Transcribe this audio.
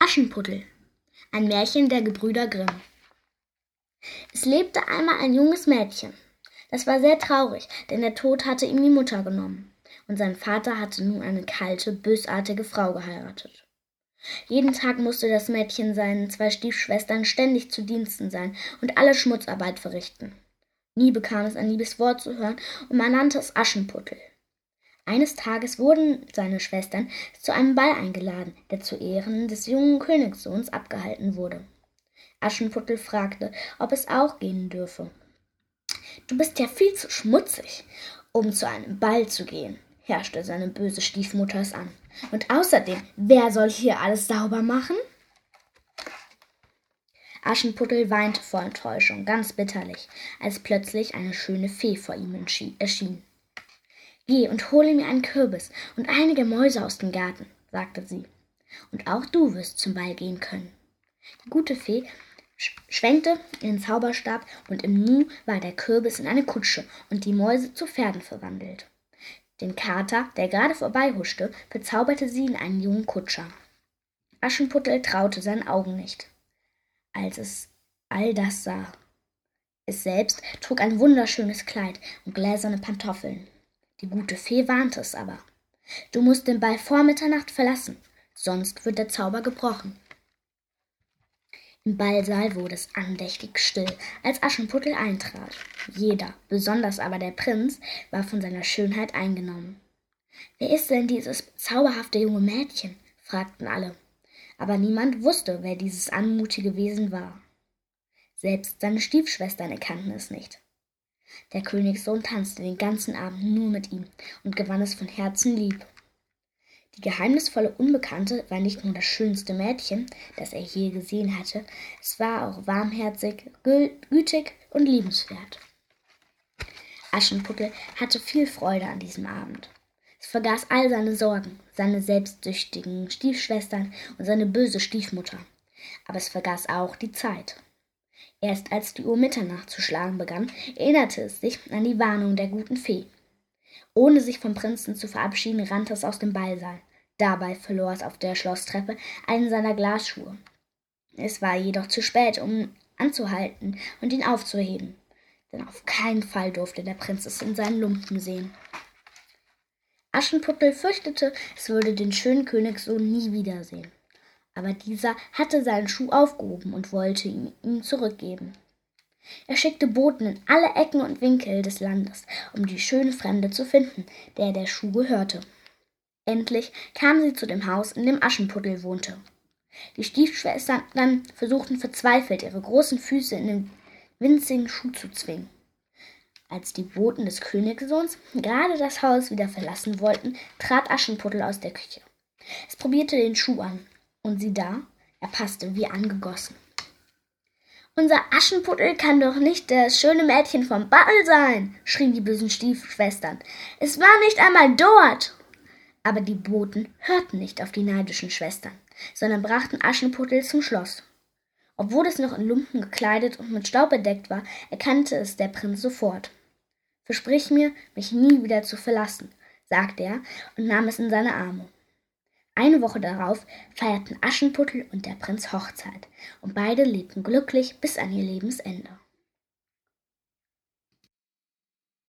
Aschenputtel. Ein Märchen der Gebrüder Grimm. Es lebte einmal ein junges Mädchen. Das war sehr traurig, denn der Tod hatte ihm die Mutter genommen, und sein Vater hatte nun eine kalte, bösartige Frau geheiratet. Jeden Tag musste das Mädchen seinen zwei Stiefschwestern ständig zu Diensten sein und alle Schmutzarbeit verrichten. Nie bekam es ein liebes Wort zu hören, und man nannte es Aschenputtel. Eines Tages wurden seine Schwestern zu einem Ball eingeladen, der zu Ehren des jungen Königssohns abgehalten wurde. Aschenputtel fragte, ob es auch gehen dürfe. Du bist ja viel zu schmutzig, um zu einem Ball zu gehen, herrschte seine böse Stiefmutter es an. Und außerdem, wer soll hier alles sauber machen? Aschenputtel weinte vor Enttäuschung ganz bitterlich, als plötzlich eine schöne Fee vor ihm erschien. Geh und hole mir einen Kürbis und einige Mäuse aus dem Garten, sagte sie. Und auch du wirst zum Ball gehen können. Die gute Fee schwenkte ihren Zauberstab und im Nu war der Kürbis in eine Kutsche und die Mäuse zu Pferden verwandelt. Den Kater, der gerade vorbeihuschte, verzauberte sie in einen jungen Kutscher. Aschenputtel traute seinen Augen nicht, als es all das sah. Es selbst trug ein wunderschönes Kleid und gläserne Pantoffeln. Die gute Fee warnte es aber. Du musst den Ball vor Mitternacht verlassen, sonst wird der Zauber gebrochen. Im Ballsaal wurde es andächtig still, als Aschenputtel eintrat. Jeder, besonders aber der Prinz, war von seiner Schönheit eingenommen. Wer ist denn dieses zauberhafte junge Mädchen? fragten alle. Aber niemand wusste, wer dieses anmutige Wesen war. Selbst seine Stiefschwestern erkannten es nicht. Der Königssohn tanzte den ganzen Abend nur mit ihm und gewann es von Herzen lieb. Die geheimnisvolle Unbekannte war nicht nur das schönste Mädchen, das er je gesehen hatte, es war auch warmherzig, gütig und liebenswert. Aschenputtel hatte viel Freude an diesem Abend. Es vergaß all seine Sorgen, seine selbstsüchtigen Stiefschwestern und seine böse Stiefmutter. Aber es vergaß auch die Zeit. Erst als die Uhr Mitternacht zu schlagen begann, erinnerte es sich an die Warnung der guten Fee. Ohne sich vom Prinzen zu verabschieden, rannte es aus dem Ballsaal. Dabei verlor es auf der Schlosstreppe einen seiner Glasschuhe. Es war jedoch zu spät, um anzuhalten und ihn aufzuheben, denn auf keinen Fall durfte der Prinz es in seinen Lumpen sehen. Aschenputtel fürchtete, es würde den schönen Königssohn nie wiedersehen aber dieser hatte seinen Schuh aufgehoben und wollte ihn ihm zurückgeben. Er schickte Boten in alle Ecken und Winkel des Landes, um die schöne Fremde zu finden, der der Schuh gehörte. Endlich kam sie zu dem Haus, in dem Aschenputtel wohnte. Die Stiefschwestern dann versuchten verzweifelt, ihre großen Füße in den winzigen Schuh zu zwingen. Als die Boten des Königssohns gerade das Haus wieder verlassen wollten, trat Aschenputtel aus der Küche. Es probierte den Schuh an, und sieh da, er passte wie angegossen. Unser Aschenputtel kann doch nicht das schöne Mädchen vom Ball sein, schrien die bösen Stiefschwestern. Es war nicht einmal dort. Aber die Boten hörten nicht auf die neidischen Schwestern, sondern brachten Aschenputtel zum Schloss. Obwohl es noch in Lumpen gekleidet und mit Staub bedeckt war, erkannte es der Prinz sofort. Versprich mir, mich nie wieder zu verlassen, sagte er und nahm es in seine Arme. Eine Woche darauf feierten Aschenputtel und der Prinz Hochzeit, und beide lebten glücklich bis an ihr Lebensende.